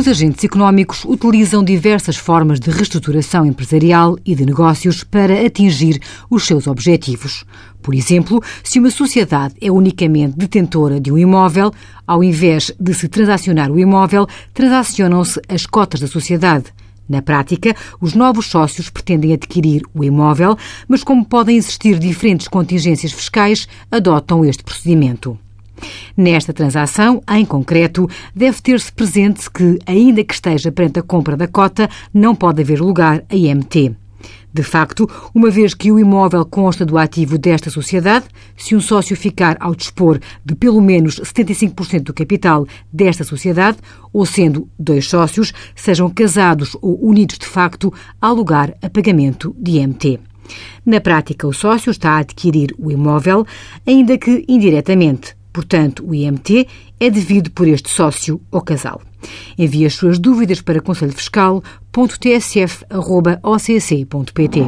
Os agentes económicos utilizam diversas formas de reestruturação empresarial e de negócios para atingir os seus objetivos. Por exemplo, se uma sociedade é unicamente detentora de um imóvel, ao invés de se transacionar o imóvel, transacionam-se as cotas da sociedade. Na prática, os novos sócios pretendem adquirir o imóvel, mas como podem existir diferentes contingências fiscais, adotam este procedimento. Nesta transação, em concreto, deve ter-se presente que, ainda que esteja perante a compra da cota, não pode haver lugar a IMT. De facto, uma vez que o imóvel consta do ativo desta sociedade, se um sócio ficar ao dispor de pelo menos 75% do capital desta sociedade, ou sendo dois sócios, sejam casados ou unidos de facto, há lugar a pagamento de IMT. Na prática, o sócio está a adquirir o imóvel, ainda que indiretamente. Portanto, o IMT é devido por este sócio ou casal. Envie as suas dúvidas para conselhofiscal.tsf.occ.pt.